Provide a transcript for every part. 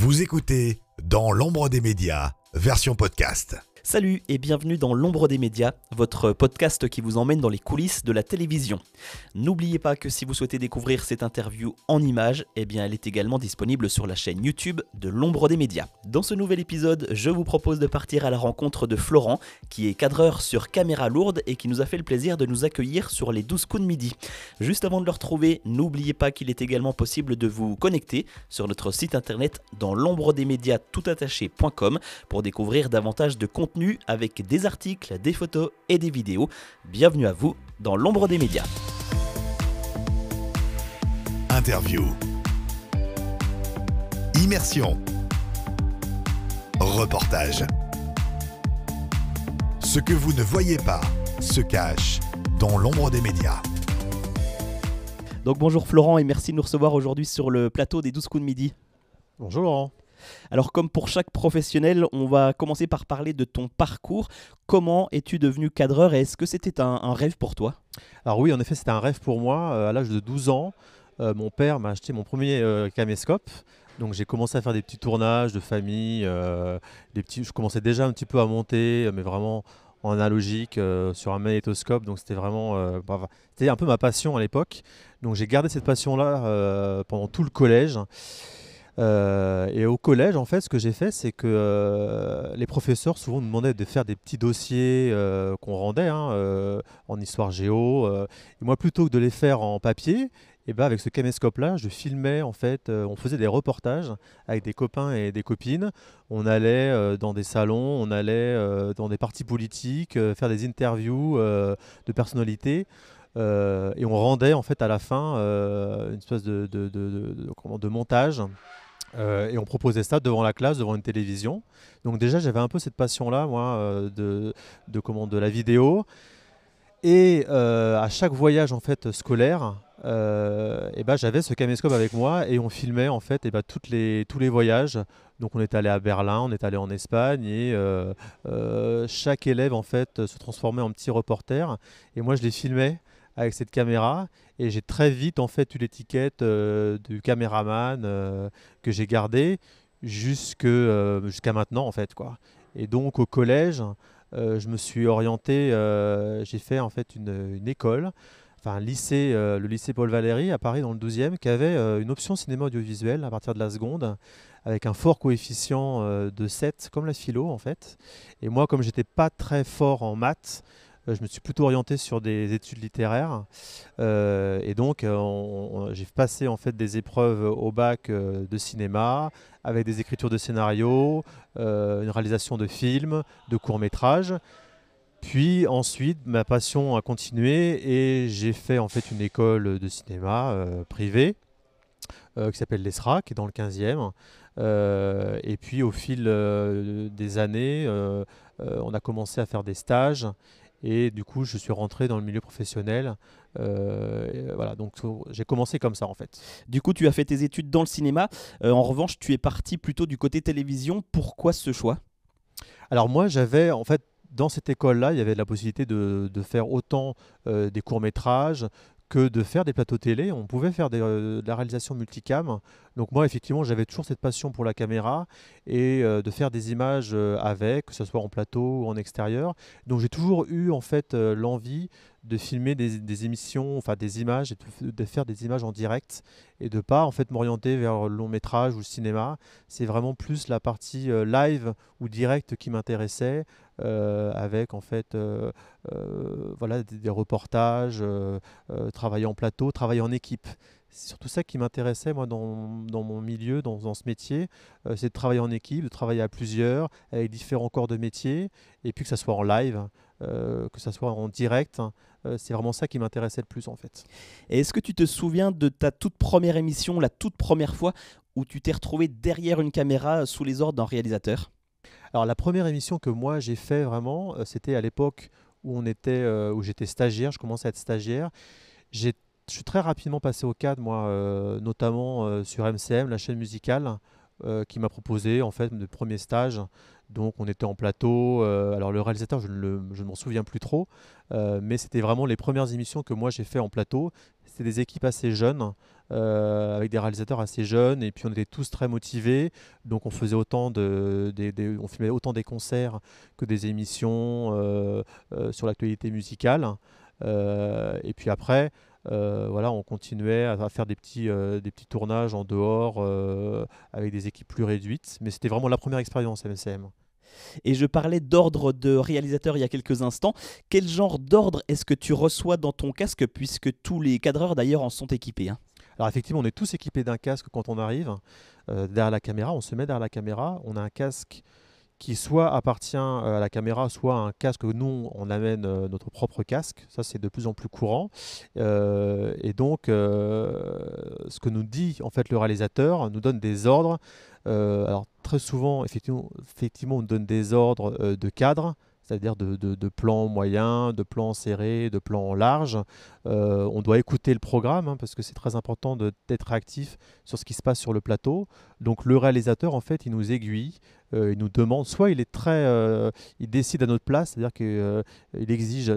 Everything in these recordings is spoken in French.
Vous écoutez Dans l'ombre des médias, version podcast. Salut et bienvenue dans L'ombre des médias, votre podcast qui vous emmène dans les coulisses de la télévision. N'oubliez pas que si vous souhaitez découvrir cette interview en images, eh bien elle est également disponible sur la chaîne YouTube de L'ombre des médias. Dans ce nouvel épisode, je vous propose de partir à la rencontre de Florent, qui est cadreur sur caméra lourde et qui nous a fait le plaisir de nous accueillir sur les 12 coups de midi. Juste avant de le retrouver, n'oubliez pas qu'il est également possible de vous connecter sur notre site internet dans l'ombre des médias toutattaché.com pour découvrir davantage de contenu avec des articles, des photos et des vidéos. Bienvenue à vous dans l'ombre des médias. Interview. Immersion. Reportage. Ce que vous ne voyez pas se cache dans l'ombre des médias. Donc bonjour Florent et merci de nous recevoir aujourd'hui sur le plateau des 12 coups de midi. Bonjour Laurent. Alors comme pour chaque professionnel, on va commencer par parler de ton parcours. Comment es-tu devenu cadreur et est-ce que c'était un, rêve pour toi? Alors oui, en effet, c'était un rêve pour moi. Euh, à l'âge de 12 ans, euh, mon père m'a acheté mon premier euh, caméscope. Donc j'ai commencé à faire des petits tournages de famille. petits, je commençais déjà un petit peu à monter, mais vraiment en analogique sur un magnétoscope. Donc c'était vraiment, c'était un peu ma passion à l'époque. Donc j'ai gardé cette passion-là pendant tout le collège. Euh, et au collège, en fait, ce que j'ai fait, c'est que euh, les professeurs souvent nous demandaient de faire des petits dossiers euh, qu'on rendait hein, en histoire géo. et moi, plutôt que de les faire en papier, et eh ben avec ce caméscope-là, je filmais en fait, on faisait des reportages avec des copains et des copines. On allait dans des salons, on allait dans des partis politiques, faire des interviews de personnalités. et on rendait en fait à la fin une espèce de, de, de montage euh, et on proposait ça devant la classe, devant une télévision. Donc déjà, j'avais un peu cette passion-là, moi, euh, de, de, comment, de la vidéo. Et euh, à chaque voyage en fait scolaire, et ben, j'avais ce caméscope avec moi et on filmait en fait et ben, toutes les, tous les voyages. Donc on est allé à Berlin, on est allé en Espagne et chaque élève en fait se transformait en petit reporter. Et moi je les filmais avec cette caméra et j'ai très vite en fait eu l'étiquette euh, du caméraman euh, que j'ai gardé jusque euh, jusqu'à maintenant en fait quoi. Et donc au collège, je me suis orienté, j'ai fait en fait une, école, enfin un lycée, le lycée Paul Valéry à Paris dans le 12e, qui avait une option cinéma audiovisuel à partir de la seconde avec un fort coefficient de 7 comme la philo en fait. Et moi comme j'étais pas très fort en maths, je me suis plutôt orienté sur des études littéraires. Euh, et donc, euh, j'ai passé en fait des épreuves au bac de cinéma, avec des écritures de scénarios, une réalisation de films, de courts-métrages. Puis ensuite, ma passion a continué et j'ai fait en fait une école de cinéma privée qui s'appelle l'ESRA, qui est dans le 15e. et puis au fil des années, on a commencé à faire des stages et du coup, je suis rentré dans le milieu professionnel. Euh, voilà, donc j'ai commencé comme ça en fait. Du coup, tu as fait tes études dans le cinéma. Euh, en revanche, tu es parti plutôt du côté télévision. Pourquoi ce choix? Alors moi, j'avais en fait dans cette école-là, il y avait la possibilité de, de faire autant euh, des courts-métrages que de faire des plateaux télé. On pouvait faire de la réalisation multicam. Donc moi, effectivement, j'avais toujours cette passion pour la caméra et de faire des images avec, que ce soit en plateau ou en extérieur. Donc j'ai toujours eu en fait l'envie de filmer des, émissions, enfin des images, et de, faire des images en direct et de pas en fait m'orienter vers le long métrage ou le cinéma. C'est vraiment plus la partie euh, live ou direct qui m'intéressait, euh, avec en fait euh, voilà des, reportages, travailler en plateau, travailler en équipe. C'est surtout ça qui m'intéressait moi dans, dans, mon milieu, dans, dans ce métier, c'est de travailler en équipe, de travailler à plusieurs, avec différents corps de métier, et puis que ça soit en live. Euh, que ça soit en direct. Hein. Euh, c'est vraiment ça qui m'intéressait le plus en fait. Et est-ce que tu te souviens de ta toute première émission, la toute première fois où tu t'es retrouvé derrière une caméra sous les ordres d'un réalisateur? Alors la première émission que moi j'ai fait vraiment, euh, c'était à l'époque où on était, où j'étais stagiaire, je commençais à être stagiaire. J'ai je suis très rapidement passé au cadre, moi, notamment sur MCM, la chaîne musicale, qui m'a proposé en fait de premier stage donc on était en plateau. Euh, alors le réalisateur, je ne, m'en souviens plus trop, euh, mais c'était vraiment les premières émissions que moi j'ai fait en plateau. c'était des équipes assez jeunes. Euh, avec des réalisateurs assez jeunes et puis on était tous très motivés donc on faisait autant de, on filmait autant des concerts que des émissions euh, euh, sur l'actualité musicale et puis après voilà, on continuait à, faire des petits, des petits tournages en dehors avec des équipes plus réduites mais c'était vraiment la première expérience MSM. Et je parlais d'ordre de réalisateur il y a quelques instants. Quel genre d'ordre est-ce que tu reçois dans ton casque, puisque tous les cadreurs d'ailleurs en sont équipés hein? Alors effectivement, on est tous équipés d'un casque quand on arrive euh, derrière la caméra. On se met derrière la caméra. On a un casque qui soit appartient euh, à la caméra, soit un casque. Nous, on amène euh, notre propre casque. Ça, c'est de plus en plus courant. et donc, ce que nous dit en fait le réalisateur nous donne des ordres. alors très souvent, effectivement, effectivement, on donne des ordres de cadre c'est-à-dire de, plans moyens, de plans serrés, de plans larges. Euh, on doit écouter le programme hein, parce que c'est très important d'être actif sur ce qui se passe sur le plateau. Donc le réalisateur, en fait, il nous aiguille, euh, il nous demande, soit il est très, euh, il décide à notre place, c'est-à-dire qu'il exige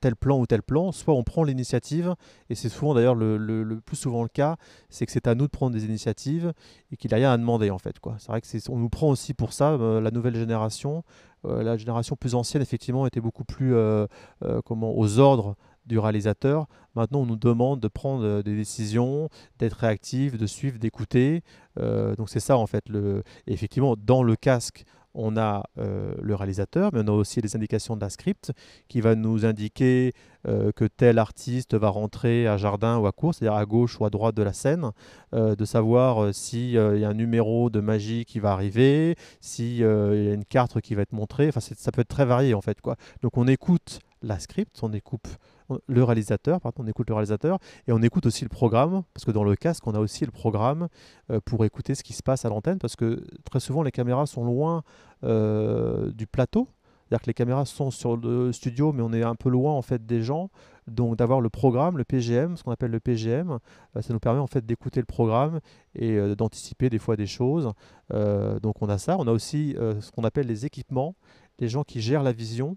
tel plan ou tel plan, soit on prend l'initiative, et c'est souvent d'ailleurs le, plus souvent le cas, c'est que c'est à nous de prendre des initiatives et qu'il n'y a rien à demander en fait. C'est vrai que on nous prend aussi pour ça, la nouvelle génération, euh, la génération plus ancienne, effectivement, était beaucoup plus euh, euh, comment, aux ordres du réalisateur. Maintenant, on nous demande de prendre des décisions, d'être réactif, de suivre, d'écouter. donc c'est ça en fait. Le... effectivement, dans le casque, on a euh, le réalisateur, mais on a aussi les indications de la script qui va nous indiquer euh, que tel artiste va rentrer à jardin ou à cour, c'est-à-dire à gauche ou à droite de la scène, euh, de savoir s'il y a un numéro de magie qui va arriver, s'il y a une carte qui va être montrée. Enfin, ça peut être très varié en fait. Donc on écoute la script, on écoute le réalisateur, pardon, on écoute le réalisateur et on écoute aussi le programme, parce que dans le casque, on a aussi le programme euh, pour écouter ce qui se passe à l'antenne, parce que très souvent les caméras sont loin euh, du plateau. C'est-à-dire que les caméras sont sur le studio, mais on est un peu loin en fait des gens. Donc d'avoir le programme, le PGM, ce qu'on appelle le PGM, euh, ça nous permet en fait d'écouter le programme et d'anticiper des fois des choses. donc on a ça. On a aussi ce qu'on appelle les équipements, les gens qui gèrent la vision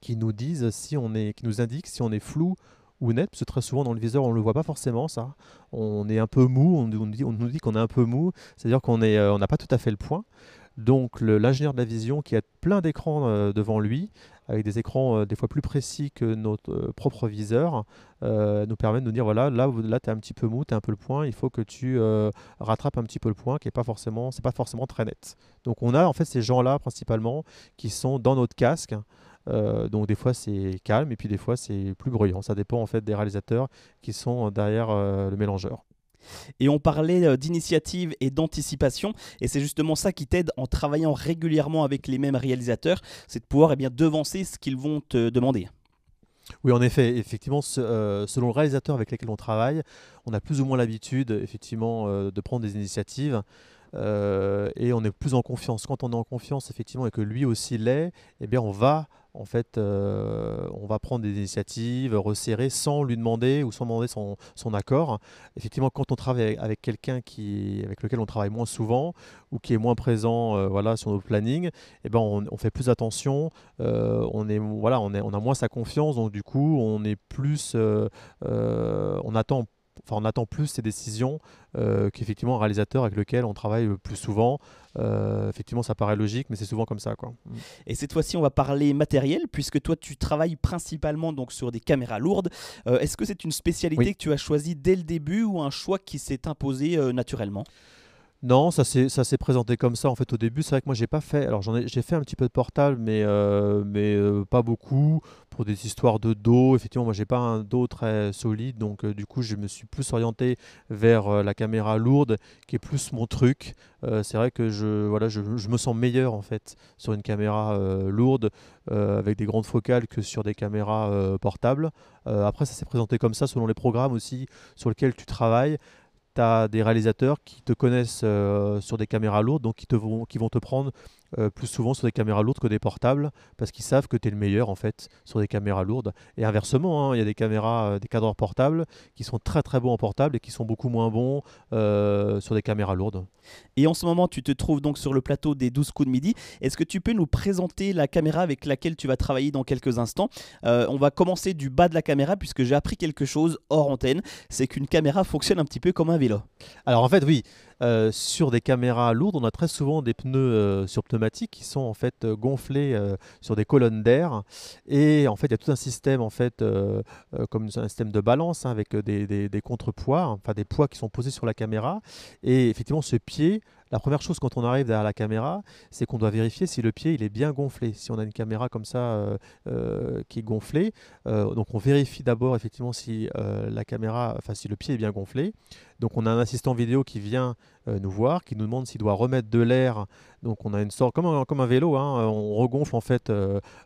qui nous disent si on est, qui nous indiquent si on est flou ou net, parce que très souvent dans le viseur on ne le voit pas forcément ça. On est un peu mou, on, nous dit, qu'on est un peu mou, c'est-à-dire qu'on est, euh, n'a pas tout à fait le point. Donc l'ingénieur de la vision qui a plein d'écrans euh, devant lui, avec des écrans euh, des fois plus précis que notre propre viseur, nous permet de nous dire voilà là là tu es un petit peu mou, tu es un peu le point, il faut que tu rattrapes un petit peu le point qui est pas forcément c'est pas forcément très net. Donc on a en fait ces gens là principalement qui sont dans notre casque. Euh, donc des fois c'est calme et puis des fois c'est plus bruyant. Ça dépend en fait des réalisateurs qui sont derrière euh, le mélangeur. Et on parlait euh, d'initiative et d'anticipation, et c'est justement ça qui t'aide en travaillant régulièrement avec les mêmes réalisateurs, c'est de pouvoir eh bien, devancer ce qu'ils vont te demander. Oui, en effet, effectivement, selon le réalisateur avec lequel on travaille, on a plus ou moins l'habitude, effectivement, de prendre des initiatives. et on est plus en confiance. Quand on est en confiance, effectivement, et que lui aussi l'est, eh bien, on va en fait, euh, on va prendre des initiatives, resserrer sans lui demander ou sans demander son, accord. Effectivement, quand on travaille avec quelqu'un avec lequel on travaille moins souvent ou qui est moins présent euh, voilà, sur nos plannings, eh ben on, fait plus attention, euh, on, est, voilà, on, on a moins sa confiance, donc du coup, on est plus, on attend on attend plus ces décisions euh, qu'effectivement un réalisateur avec lequel on travaille plus souvent. Euh, effectivement, ça paraît logique, mais c'est souvent comme ça. Quoi. Mm. Et cette fois-ci, on va parler matériel, puisque toi, tu travailles principalement donc sur des caméras lourdes. Euh, est-ce que c'est une spécialité que tu as choisie dès le début ou un choix qui s'est imposé naturellement? Non, ça s'est, présenté comme ça en fait au début. C'est vrai que moi j'ai pas fait. Alors fait un petit peu de portable, mais, euh, euh, pas beaucoup pour des histoires de dos. Effectivement, moi j'ai pas un dos très solide, donc euh, du coup je me suis plus orienté vers la caméra lourde, qui est plus mon truc. c'est vrai que je, me sens meilleur en fait sur une caméra lourde avec des grandes focales que sur des caméras portables. après, ça s'est présenté comme ça selon les programmes aussi sur lesquels tu travailles tu des réalisateurs qui te connaissent euh, sur des caméras lourdes, donc qui, te vont, qui vont te prendre euh, plus souvent sur des caméras lourdes que des portables, parce qu'ils savent que tu es le meilleur en fait sur des caméras lourdes. Et inversement, hein, il y a des caméras, euh, des cadreurs portables qui sont très très bons en portable et qui sont beaucoup moins bons sur des caméras lourdes. Et en ce moment, tu te trouves donc sur le plateau des 12 coups de midi. Est-ce que tu peux nous présenter la caméra avec laquelle tu vas travailler dans quelques instants? On va commencer du bas de la caméra puisque j'ai appris quelque chose hors antenne, c'est qu'une caméra fonctionne un petit peu comme un vélo. Alors en fait, oui, euh, sur des caméras lourdes, on a très souvent des pneus euh, sur pneumatiques qui sont en fait euh, gonflés sur des colonnes d'air. Et en fait, il y a tout un système en fait, comme un système de balance hein, avec des, des contrepoids, enfin des poids qui sont posés sur la caméra. Et effectivement, ce pied la première chose quand on arrive derrière la caméra, c'est qu'on doit vérifier si le pied il est bien gonflé. Si on a une caméra comme ça euh, euh, qui est gonflée, euh, donc on vérifie d'abord effectivement si la caméra, enfin si le pied est bien gonflé. Donc on a un assistant vidéo qui vient nous voir, qui nous demande s'il doit remettre de l'air. Donc on a une sorte comme un, comme un vélo, hein, on regonfle en fait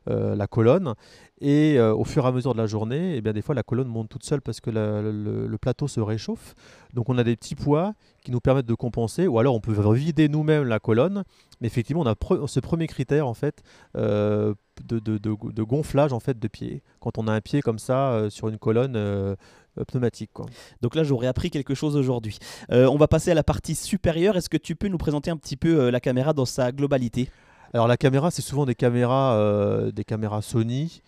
la colonne et au fur et à mesure de la journée, et eh bien des fois la colonne monte toute seule parce que le, plateau se réchauffe. Donc on a des petits poids qui nous permettent de compenser, ou alors on peut vider nous-mêmes la colonne. Mais effectivement, on a ce premier critère en fait euh, de, de, gonflage en fait de pied. Quand on a un pied comme ça euh, sur une colonne euh, pneumatique. Quoi. Donc là, j'aurais appris quelque chose aujourd'hui. on va passer à la partie supérieure. Est-ce que tu peux nous présenter un petit peu la caméra dans sa globalité? Alors la caméra, c'est souvent des caméras, des caméras Sony,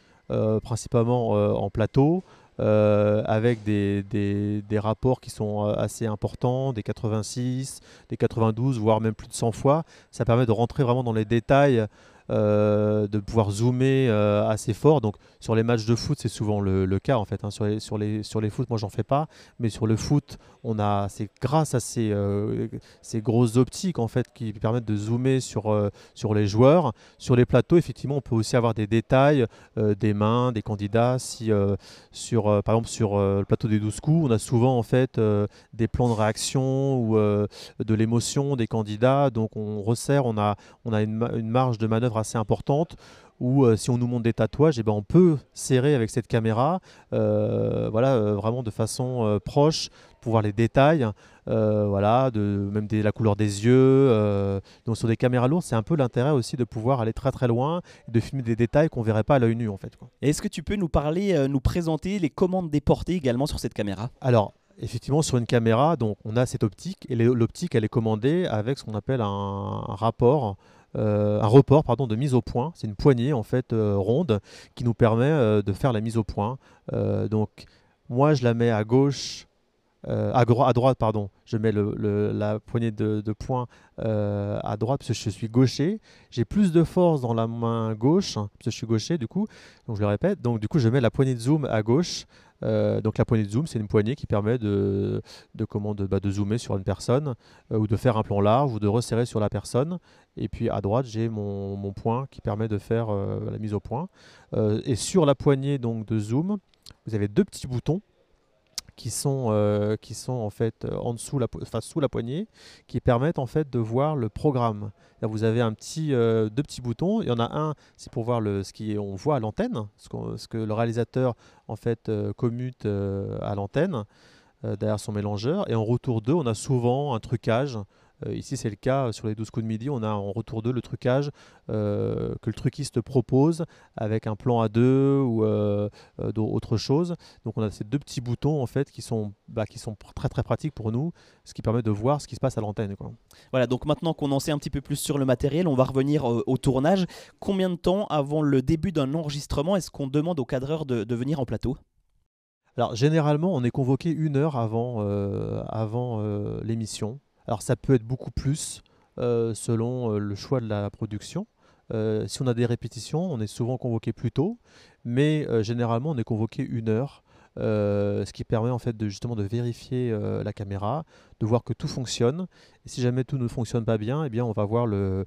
principalement en plateau. Euh, avec des, des, rapports qui sont euh, assez importants, des 86, des 92, voire même plus de 100 fois. Ça permet de rentrer vraiment dans les détails euh, de pouvoir zoomer euh, assez fort. Donc sur les matchs de foot, c'est souvent le, cas en fait. Hein. Sur, les, sur, les, sur les foot, moi j'en fais pas, mais sur le foot, on a, c'est grâce à ces, euh, ces grosses optiques en fait qui permettent de zoomer sur, sur les joueurs. Sur les plateaux, effectivement, on peut aussi avoir des détails des mains, des candidats. Sur, par exemple sur le plateau des 12 coups, on a souvent en fait des plans de réaction ou de l'émotion des candidats. Donc on resserre, on a, une, marge de manœuvre assez importante euh, si on nous montre des tatouages, et eh ben, on peut serrer avec cette caméra, euh, voilà, euh, vraiment de façon proche, pour voir les détails, voilà, de, même la couleur des yeux. donc sur des caméras lourdes, c'est un peu l'intérêt aussi de pouvoir aller très très loin et de filmer des détails qu'on verrait pas à l'œil nu en fait. Est-ce que tu peux nous parler, nous présenter les commandes déportées également sur cette caméra? Alors effectivement, sur une caméra, donc on a cette optique et l'optique elle est commandée avec ce qu'on appelle un rapport euh, un report pardon, de mise au point. C'est une poignée en fait euh, ronde qui nous permet euh, de faire la mise au point. donc moi je la mets à gauche, à, à, droite pardon. Je mets la poignée de, de point à droite parce que je suis gaucher. J'ai plus de force dans la main gauche parce que je suis gaucher du coup. Donc je le répète. Donc du coup je mets la poignée de zoom à gauche. Euh, donc la poignée de zoom, c'est une poignée qui permet de, de, bah, de zoomer sur une personne euh, ou de faire un plan large ou de resserrer sur la personne. Et puis à droite, j'ai mon, mon, point qui permet de faire euh, la mise au point. et sur la poignée donc, de zoom, vous avez deux petits boutons qui sont, euh, qui sont en fait euh, en dessous, la, sous la poignée, qui permettent en fait de voir le programme. vous avez un petit, euh, deux petits boutons. Il y en a un, c'est pour voir le, ce qu'on voit à l'antenne, ce, que le réalisateur en fait commute à l'antenne derrière son mélangeur. Et en retour d'eux, on a souvent un trucage ici, c'est le cas sur les 12 coups de midi. On a en retour d'eux le trucage euh, que le truquiste propose avec un plan à deux ou euh, autre chose. Donc, on a ces deux petits boutons en fait qui sont, bah, qui sont très très pratiques pour nous, ce qui permet de voir ce qui se passe à l'antenne. Voilà, donc maintenant qu'on en sait un petit peu plus sur le matériel, on va revenir au tournage. Combien de temps avant le début d'un enregistrement est-ce qu'on demande au cadreur de, venir en plateau? Alors généralement, on est convoqué une heure avant, avant l'émission. Alors ça peut être beaucoup plus euh, selon euh, le choix de la production. Euh, si on a des répétitions, on est souvent convoqué plus tôt, mais généralement on est convoqué une heure ce qui permet en fait de justement de vérifier la caméra, de voir que tout fonctionne. Et si jamais tout ne fonctionne pas bien, eh bien on va voir le,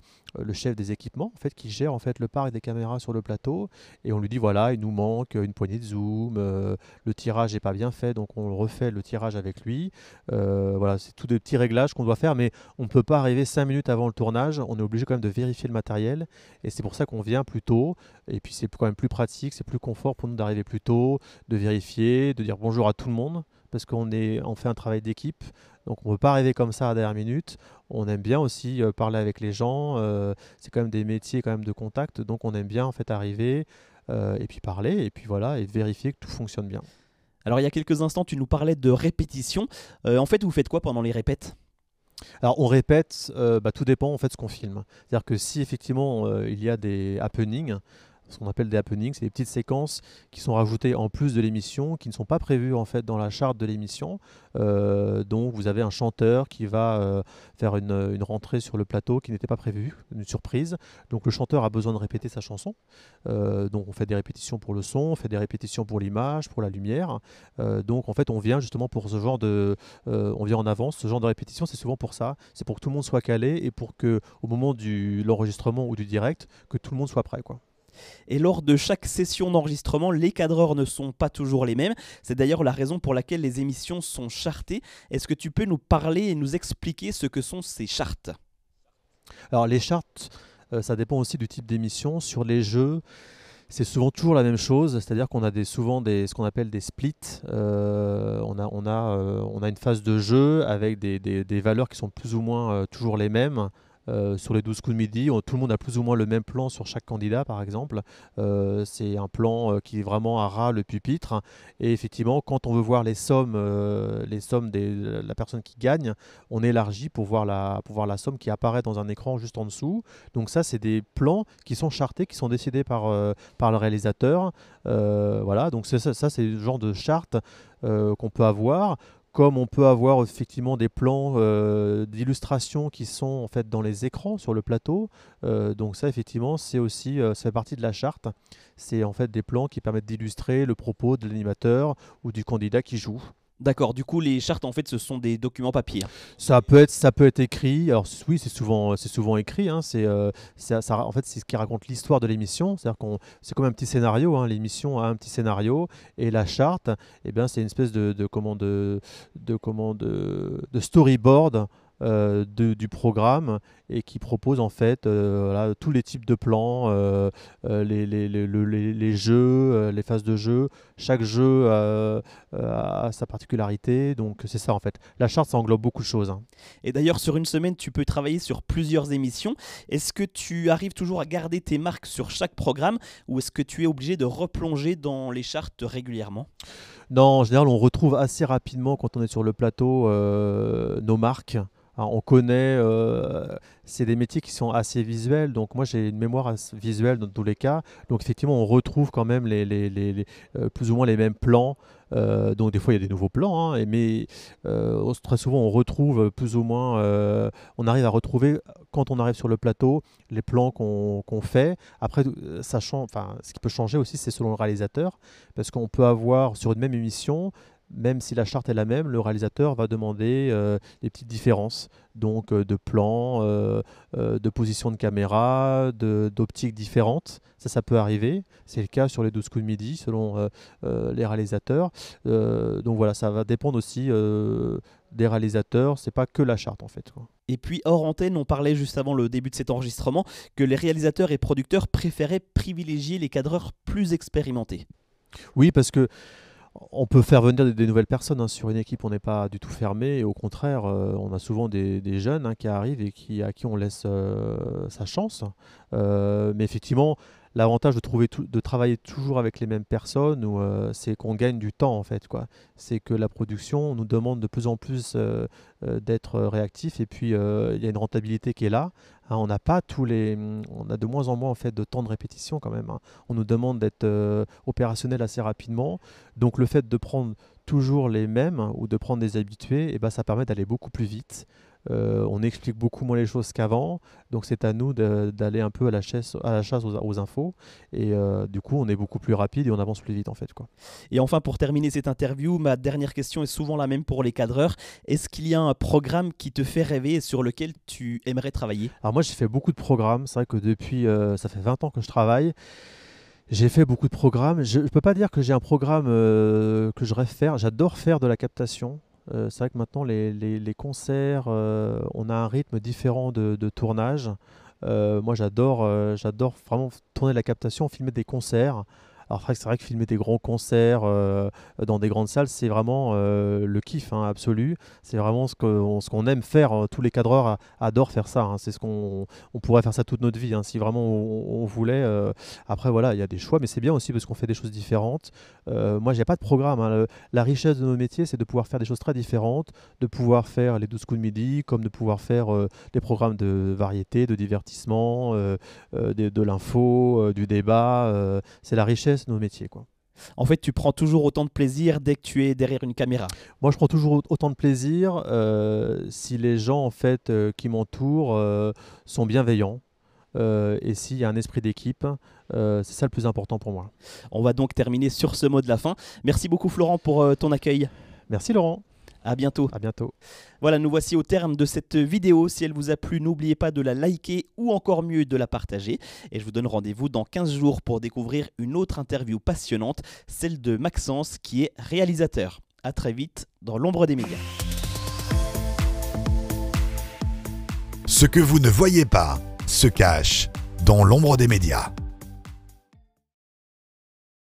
chef des équipements en fait qui gère en le parc des caméras sur le plateau et on lui dit voilà il nous manque une poignée de zoom, euh, le tirage n'est pas bien fait donc on refait le tirage avec lui. voilà c'est tous des petits réglages qu'on doit faire mais on ne peut pas arriver 5 minutes avant le tournage. On est obligé quand même de vérifier le matériel et c'est pour ça qu'on vient plus tôt et puis c'est quand même plus pratique, c'est plus confort pour nous d'arriver plus tôt, de vérifier de dire bonjour à tout le monde, parce qu'on on fait un travail d'équipe. Donc on ne peut pas arriver comme ça à la dernière minute. On aime bien aussi euh, parler avec les gens. Euh, c'est quand même des métiers quand même de contact. Donc on aime bien en fait arriver et puis parler et puis voilà et vérifier que tout fonctionne bien. Alors il y a quelques instants, tu nous parlais de répétition. en fait, vous faites quoi pendant les répètes? Alors on répète, bah, tout dépend en fait de ce qu'on filme. C'est-à-dire que si effectivement il y a des happenings, ce qu'on appelle des happenings, c'est des petites séquences qui sont rajoutées en plus de l'émission, qui ne sont pas prévues en fait dans la charte de l'émission. Euh, donc vous avez un chanteur qui va euh, faire une, rentrée sur le plateau qui n'était pas prévue, une surprise. Donc le chanteur a besoin de répéter sa chanson. Euh, donc on fait des répétitions pour le son, on fait des répétitions pour l'image, pour la lumière. donc en fait on vient justement pour ce genre de, on vient en avance. Ce genre de répétition c'est souvent pour ça. C'est pour que tout le monde soit calé et pour que au moment de l'enregistrement ou du direct que tout le monde soit prêt quoi. Et lors de chaque session d'enregistrement, les cadreurs ne sont pas toujours les mêmes. C'est d'ailleurs la raison pour laquelle les émissions sont chartées. Est-ce que tu peux nous parler et nous expliquer ce que sont ces chartes? Alors les chartes, euh, ça dépend aussi du type d'émission. Sur les jeux, c'est souvent toujours la même chose, c'est-à-dire qu'on a souvent ce qu'on appelle des splits. Euh, euh, on a une phase de jeu avec des valeurs qui sont plus ou moins toujours les mêmes. Euh, sur les 12 coups de midi, tout le monde a plus ou moins le même plan sur chaque candidat, par exemple. Euh, c'est un plan euh, qui est vraiment à ras le pupitre. Et effectivement, quand on veut voir les sommes, les sommes de la personne qui gagne, on élargit pour voir, la, somme qui apparaît dans un écran juste en dessous. Donc ça, c'est des plans qui sont chartés, qui sont décidés par, par le réalisateur. voilà, donc ça, ça c'est le genre de charte qu'on peut avoir comme on peut avoir effectivement des plans euh, d'illustration qui sont en dans les écrans sur le plateau. Euh, donc ça effectivement c'est aussi euh, fait partie de la charte. C'est en fait des plans qui permettent d'illustrer le propos de l'animateur ou du candidat qui joue. D'accord, du coup les chartes en fait ce sont des documents papier. Ça peut être, ça peut être écrit, alors oui c'est souvent, c'est souvent écrit, hein. c'est, ça, en fait c'est ce qui raconte l'histoire de l'émission, c'est-à-dire qu'on, c'est comme un petit scénario, hein. l'émission a un petit scénario et la charte, eh bien, c'est une espèce de, de, de, de, de storyboard euh, du programme et qui propose en fait euh, tous les types de plans, euh, les, les, les, les, jeux, les phases de jeu. Chaque jeu a sa particularité, donc c'est ça en fait. La charte, ça englobe beaucoup de choses. Hein. Et d'ailleurs, sur une semaine, tu peux travailler sur plusieurs émissions. Est-ce que tu arrives toujours à garder tes marques sur chaque programme ou est-ce que tu es obligé de replonger dans les chartes régulièrement? Non, en général, on retrouve assez rapidement quand on est sur le plateau nos marques on connaît, euh, c'est des métiers qui sont assez visuels, donc moi j'ai une mémoire visuelle dans tous les cas. Donc effectivement, on retrouve quand même euh, plus ou moins les mêmes plans. Euh, donc des fois il y a des nouveaux plans, hein, mais très souvent on retrouve plus ou moins, on arrive à retrouver quand on arrive sur le plateau les plans qu'on fait. Après, sachant, enfin, ce qui peut changer aussi, c'est selon le réalisateur, parce qu'on peut avoir sur une même émission même si la charte est la même, le réalisateur va demander euh, des petites différences, donc euh, de plans, euh, de position de caméra, d'optiques différentes. Ça, ça peut arriver. C'est le cas sur les 12 coups de midi, selon les réalisateurs. donc voilà, ça va dépendre aussi des réalisateurs. C'est pas que la charte en fait. Et puis hors antenne, on parlait juste avant le début de cet enregistrement que les réalisateurs et producteurs préféraient privilégier les cadreurs plus expérimentés. Oui, parce que on peut faire venir des, nouvelles personnes hein. sur une équipe, on n'est pas du tout fermé. Et au contraire, euh, on a souvent des, jeunes hein, qui arrivent et qui, à qui on laisse euh, sa chance. Euh, mais effectivement, l'avantage de, travailler toujours avec les mêmes personnes, c'est qu'on gagne du temps en fait. C'est que la production nous demande de plus en plus d'être réactif et puis il y a une rentabilité qui est là. Hein, les, on a de moins en moins de temps de répétition quand même. Hein. On nous demande d'être euh, opérationnel assez rapidement. Donc le fait de prendre toujours les mêmes ou de prendre des habitués, et eh ben, ça permet d'aller beaucoup plus vite. Euh, on explique beaucoup moins les choses qu'avant, donc c'est à nous d'aller un peu à la chasse, à la chasse aux, infos, et euh, du coup on est beaucoup plus rapide et on avance plus vite en fait. Quoi. Et enfin pour terminer cette interview, ma dernière question est souvent la même pour les cadreurs. Est-ce qu'il y a un programme qui te fait rêver et sur lequel tu aimerais travailler? Alors moi j'ai fait beaucoup de programmes, c'est vrai que depuis, euh, ça fait 20 ans que je travaille. J'ai fait beaucoup de programmes. Je ne peux pas dire que j'ai un programme que je rêve faire. J'adore faire de la captation. Euh, c'est vrai que maintenant, les, concerts, euh, on a un rythme différent de, tournage. Euh, moi, j'adore, j'adore vraiment tourner la captation, filmer des concerts Alors c'est vrai que filmer des grands concerts euh, dans des grandes salles, c'est vraiment euh, le kiff hein, absolu. C'est vraiment ce qu'on ce aime faire. Tous les cadreurs adorent faire ça. hein. C'est ce qu'on on pourrait faire ça toute notre vie hein, si vraiment on, voulait. euh. Après voilà, il y a des choix, mais c'est bien aussi parce qu'on fait des choses différentes. Moi, j'ai pas de programme. hein. La richesse de nos métiers, c'est de pouvoir faire des choses très différentes, de pouvoir faire les 12 coups de midi, comme de pouvoir faire des programmes de variété, de divertissement, de, l'info, du débat. c'est la richesse de nos métiers. Quoi. En fait, tu prends toujours autant de plaisir dès que tu es derrière une caméra. Moi, je prends toujours au- autant de plaisir euh, si les gens en fait euh, qui m'entourent euh, sont bienveillants. et s'il y a un esprit d'équipe, c'est ça le plus important pour moi. On va donc terminer sur ce mot de la fin. Merci beaucoup Florent pour ton accueil. Merci Laurent, À bientôt. à bientôt. Voilà, nous voici au terme de cette vidéo. Si elle vous a plu, n'oubliez pas de la liker ou encore mieux de la partager. Et je vous donne rendez-vous dans 15 jours pour découvrir une autre interview passionnante, celle de Maxence qui est réalisateur. À très vite dans l'ombre des médias. Ce que vous ne voyez pas se cache dans l'ombre des médias.